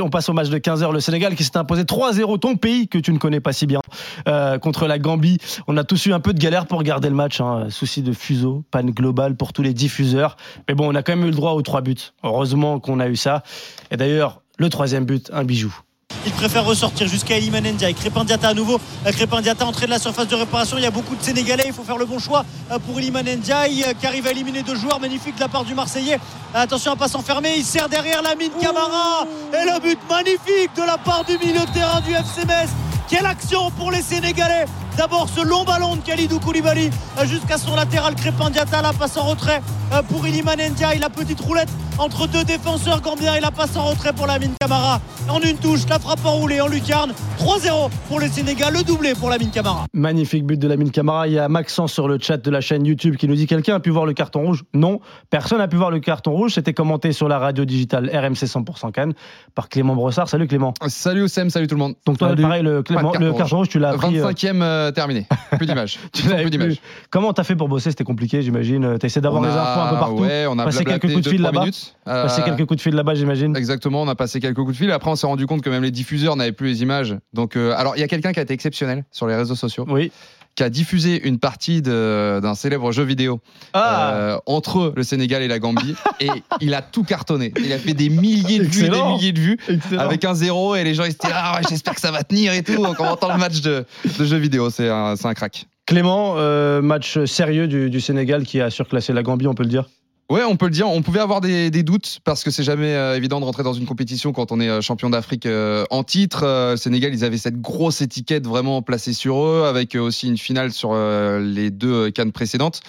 On passe au match de 15h, le Sénégal qui s'est imposé 3-0, ton pays que tu ne connais pas si bien, euh, contre la Gambie. On a tous eu un peu de galère pour garder le match, hein. souci de fuseau, panne globale pour tous les diffuseurs. Mais bon, on a quand même eu le droit aux trois buts. Heureusement qu'on a eu ça. Et d'ailleurs, le troisième but, un bijou. Il préfère ressortir jusqu'à Eliman Ndiaye. Crépin Diata à nouveau. Crépin Diata entrée de la surface de réparation. Il y a beaucoup de Sénégalais. Il faut faire le bon choix pour Eliman Ndiaye qui arrive à éliminer deux joueurs. Magnifique de la part du Marseillais. Attention à pas s'enfermer. Il sert derrière la mine Camara. Et le but magnifique de la part du milieu de terrain du FC Metz. Quelle action pour les Sénégalais D'abord ce long ballon de Khalidou Koulibaly jusqu'à son latéral Crépin Diata, la passe en retrait pour Iliman Ndiaye, la petite roulette entre deux défenseurs gambiens et la passe en retrait pour la mine Camara. En une touche, la frappe enroulée en lucarne. 3-0 pour le Sénégal, le doublé pour la mine Camara. Magnifique but de la mine Camara. Il y a Maxence sur le chat de la chaîne YouTube qui nous dit quelqu'un a pu voir le carton rouge? Non, personne n'a pu voir le carton rouge. C'était commenté sur la radio digitale RMC 100% Cannes par Clément Brossard. Salut Clément. Salut Oussem, salut tout le monde. Donc toi, pareil, le, Clément, le carton rouge, tu l'as pris. 25e terminé. Plus d'image. plus d'image. Comment t'as fait pour bosser? C'était compliqué, j'imagine. T'as essayé d'avoir des infos un peu partout? Ouais, on a passé quelques coups de fil là-bas? Passé quelques coups de fil là-bas, j'imagine. Exactement, on a passé quelques coups de fil. Après, on s'est rendu compte que même les diffuseurs n'avaient plus les images. Donc, euh, alors, il y a quelqu'un qui a été exceptionnel sur les réseaux sociaux. Oui qui a diffusé une partie d'un célèbre jeu vidéo ah. euh, entre le Sénégal et la Gambie et il a tout cartonné. Il a fait des milliers de vues, des milliers de vues avec un zéro et les gens ils se disaient ah j'espère que ça va tenir et tout. Quand on entend le match de, de jeu vidéo, c'est un, un crack. Clément, euh, match sérieux du, du Sénégal qui a surclassé la Gambie, on peut le dire? Ouais, on peut le dire. On pouvait avoir des, des doutes parce que c'est jamais euh, évident de rentrer dans une compétition quand on est euh, champion d'Afrique euh, en titre. Euh, Sénégal, ils avaient cette grosse étiquette vraiment placée sur eux, avec aussi une finale sur les deux cannes précédentes.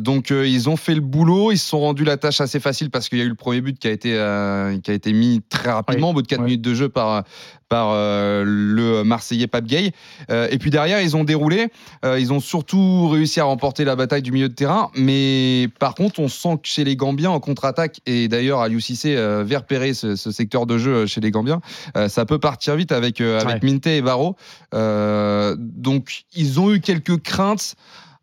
donc ils ont fait le boulot. Ils se sont rendus la tâche assez facile parce qu'il y a eu le premier but qui a été qui a été mis très rapidement, au bout de 4 minutes de jeu par par le Marseillais Pape Gay. et puis derrière, ils ont déroulé. ils ont surtout réussi à remporter la bataille du milieu de terrain. Mais par contre, on sent que chez les Gambiens en contre-attaque, et d'ailleurs Cissé euh, vers ce, ce, secteur de jeu chez les Gambiens, euh, ça peut partir vite avec, euh, avec Minte et Barreau. donc ils ont eu quelques craintes.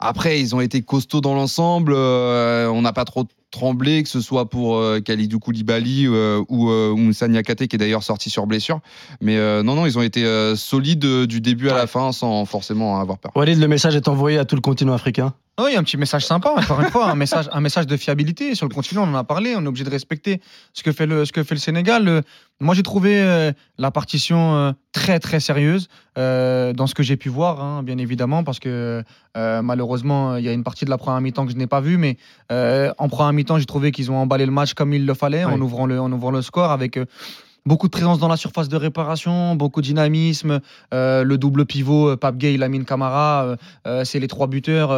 Après, ils ont été costauds dans l'ensemble. on n'a pas trop tremblé, que ce soit pour Khalidou Koulibaly ou, ou Niakate, qui est d'ailleurs sorti sur blessure. Mais non, non, ils ont été solides du début à la fin sans forcément avoir peur. Walid, le message est envoyé à tout le continent africain oui, un petit message sympa, encore une fois, un message, un message de fiabilité. Sur le continent, on en a parlé, on est obligé de respecter ce que fait le, ce que fait le Sénégal. moi, j'ai trouvé euh, la partition euh, très, très sérieuse euh, dans ce que j'ai pu voir, hein, bien évidemment, parce que malheureusement, il y a une partie de la première mi-temps que je n'ai pas vue, mais en première mi-temps, j'ai trouvé qu'ils ont emballé le match comme il le fallait, en, ouvrant le, en ouvrant le score avec beaucoup de présence dans la surface de réparation, beaucoup de dynamisme. Euh, le double pivot, euh, Pape Gay, Lamine Camara, euh, c'est les trois buteurs,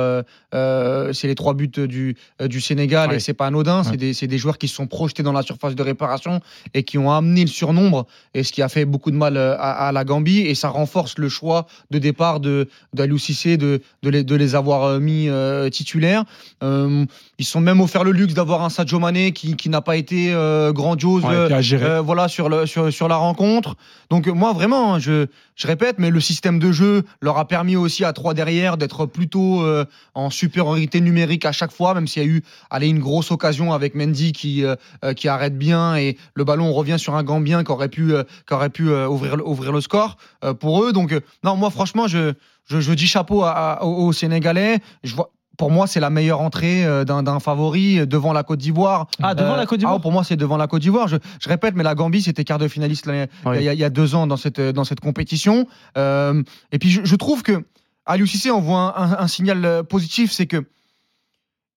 c'est les trois buts du, du Sénégal et c'est pas anodin. C'est des, des, joueurs qui se sont projetés dans la surface de réparation et qui ont amené le surnombre et ce qui a fait beaucoup de mal à, la Gambie et ça renforce le choix de départ de d'Aliou Cissé de, de, les, de les avoir mis titulaires. ils sont même offert le luxe d'avoir un Sadio Mané qui, qui n'a pas été grandiose voilà sur le sur, la rencontre. Donc moi vraiment, je, je répète, mais le système de jeu leur a permis aussi à trois derrière d'être plutôt euh, en supériorité numérique à chaque fois, même s'il y a eu allez, une grosse occasion avec Mendy qui, euh, euh, qui arrête bien et le ballon revient sur un Gambien qui aurait pu, qui aurait pu ouvrir, ouvrir le score pour eux. Donc non, moi franchement, je, je, dis chapeau aux Sénégalais. Je vois, pour moi, c'est la meilleure entrée euh, d'un favori devant la Côte d'Ivoire. Ah, devant la Côte d'Ivoire ah, Pour moi, c'est devant la Côte d'Ivoire. Je, répète, mais la Gambie, c'était quart de finaliste il, y a, deux ans dans cette, dans cette compétition. Euh, et puis, je, trouve que Aliou Cissé envoie un, un, signal euh, positif, c'est que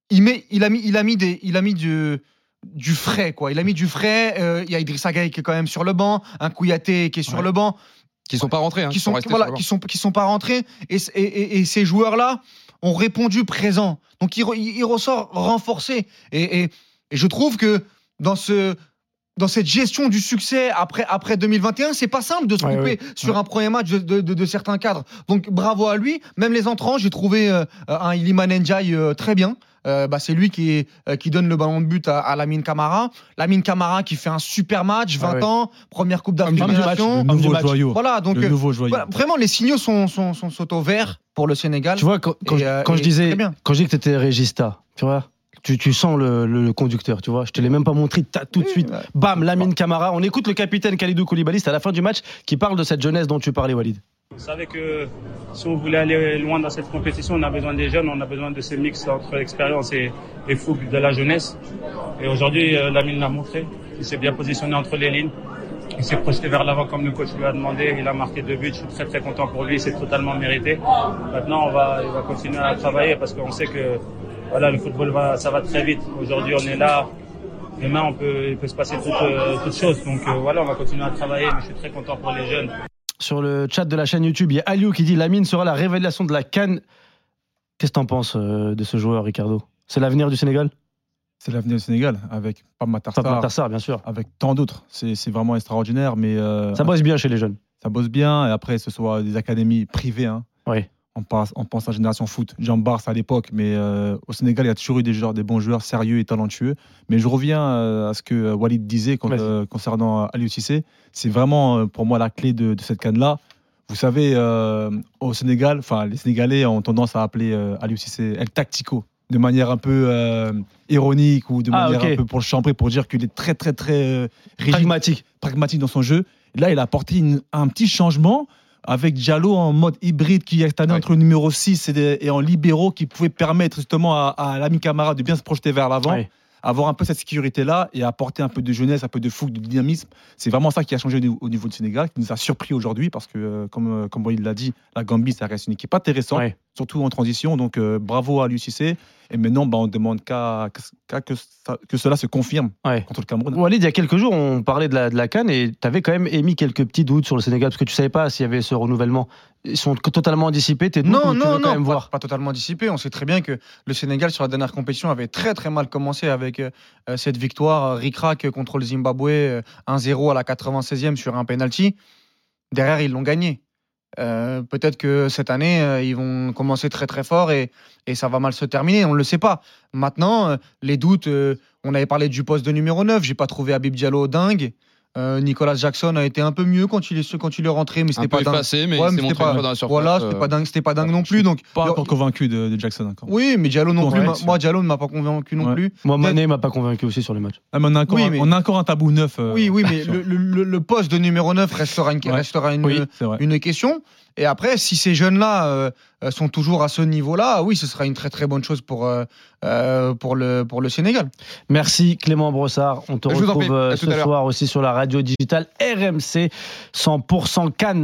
il, met, il, a mis, il a mis, des, il a mis du, du frais, quoi. Il a mis du frais. Il y a Idrissa Gueye qui est quand même sur le banc, un Kouyaté qui est sur le banc. Qui sont pas rentrés, hein, qui, sont, voilà, qui sont, qui sont pas rentrés. Et, et, et ces joueurs-là, ont répondu présent. Donc il, ressort renforcé. Et, je trouve que dans ce dans cette gestion du succès après, après 2021, c'est pas simple de se couper sur un premier match de, certains cadres. Donc bravo à lui. Même les entrants, j'ai trouvé euh, un Iliman Ndiaye euh, très bien. Euh, bah, c'est lui qui, euh, qui donne le ballon de but à, à Lamine Camara. Lamine Camara qui fait un super match, 20 ah ans, première Coupe d'Afrique Le nouveau joyau. Voilà, donc le nouveau joyau. vraiment les signaux sont, sont, sont, au vert pour le Sénégal. Tu vois, quand, je, disais, quand je dis que tu étais régista, tu vois tu, tu sens le, le- le conducteur, tu vois. Je te l'ai même pas montré, tout de suite. Bam, Lamine Camara. On écoute le capitaine Khalidou Koulibaly, à la fin du match, qui parle de cette jeunesse dont tu parlais, Walid. On savait que si on voulait aller loin dans cette compétition, on a besoin des jeunes, on a besoin de ce mix entre l'expérience et, fougue de la jeunesse. Et aujourd'hui, euh, Lamine l'a montré. Il s'est bien positionné entre les lignes. Il s'est projeté vers l'avant comme le coach lui a demandé. Il a marqué deux buts. Je suis très très content pour lui. C'est totalement mérité. Maintenant, on va, il va continuer à travailler parce qu'on sait que voilà, le football va, ça va très vite. Aujourd'hui, on est là. Demain, on peut, il peut se passer toutes, euh, toutes choses. Donc euh, voilà, on va continuer à travailler. Mais je suis très content pour les jeunes. Sur le chat de la chaîne YouTube, il y a Aliou qui dit Lamine sera la révélation de la Cannes. Qu'est-ce que t'en penses euh, de ce joueur, Ricardo? C'est l'avenir du Sénégal? C'est l'avenir du Sénégal avec Pam Enfin, Matar, Matar bien sûr. avec tant d'autres. C'est c'est vraiment extraordinaire, mais euh, Ça bosse bien chez les jeunes. ça bosse bien. Et après, ce soit des académies privées. hein. Oui. On, passe, on pense à la génération foot, Jean Barça à l'époque, mais euh, au Sénégal, il y a toujours eu des, joueurs, des bons joueurs sérieux et talentueux. Mais je reviens euh, à ce que euh, Walid disait euh, concernant Aliou Cissé. C'est vraiment pour moi la clé de, de cette canne-là. Vous savez, au Sénégal, enfin, les Sénégalais ont tendance à appeler Aliou Cissé El Tactico, de manière un peu ironique ou de Ah, manière un peu pour le chambrer, pour dire qu'il est très, très, très rigide Pragmatique. pragmatique dans son jeu. Là, il a apporté une- un petit changement avec Diallo en mode hybride qui est allé Ouais. entre le numéro 6 et, des- et en libéraux qui pouvait permettre justement à, à l'ami Camara de bien se projeter vers l'avant, avoir un peu cette sécurité-là et apporter un peu de jeunesse, un peu de fougue, de dynamisme. C'est vraiment ça qui a changé au niveau, au niveau du Sénégal, qui nous a surpris aujourd'hui parce que, euh, comme, euh, comme il l'a dit, la Gambie, ça reste une équipe intéressante, Ouais. Surtout en transition. Donc, euh, bravo à l'UCC. Et maintenant, bah, on demande qu'à qu'à que, ça- que cela se confirme Ouais. contre le Cameroun. Walid, il y a quelques jours, on parlait de la, de la Cannes et tu avais quand même émis quelques petits doutes sur le Sénégal parce que tu savais pas s'il y avait ce renouvellement. Ils sont totalement dissipés, tes doutes ou Non, tu non, quand non, même pas, voir pas totalement dissipé. On sait très bien que le Sénégal, sur la dernière compétition, avait très très mal commencé avec euh, euh, cette victoire ric-rac contre le Zimbabwe, euh, 1-0 à la 96e sur un penalty. Derrière, ils l'ont gagné. Euh, Peut-être que cette année, euh, ils vont commencer très très fort et, et ça va mal se terminer. On ne le sait pas. Maintenant, euh, les doutes, on avait parlé du poste de numéro 9. J'ai pas trouvé Habib Diallo dingue. Euh, Nicolas Jackson a été un peu mieux quand il est, quand il est rentré, mais c'était pas dingue. effacé, mais Ouais, mais c'était pas- une fois dans la surface. Voilà, c'était euh, pas dingue, c'était pas dingue non plus. Donc, Pas encore convaincu de, de Jackson encore. oui, mais Diallo non plus. Moi, Diallo ne m'a pas convaincu non Ouais. plus. Moi, Mané m'a pas convaincu aussi sur le match. Ah, mais on, a encore, Oui, mais- on a encore un tabou neuf. euh, Oui, oui, mais le, le- le- le poste de numéro 9 restera une, Ouais. restera une, Oui, c'est vrai. une question. Et après, si ces jeunes-là sont toujours à ce niveau-là, oui, ce sera une très très bonne chose pour, euh, euh, pour, le, pour le Sénégal. Merci Clément Brossard. On te Je retrouve euh, ce soir aussi sur la radio digitale RMC 100% Cannes.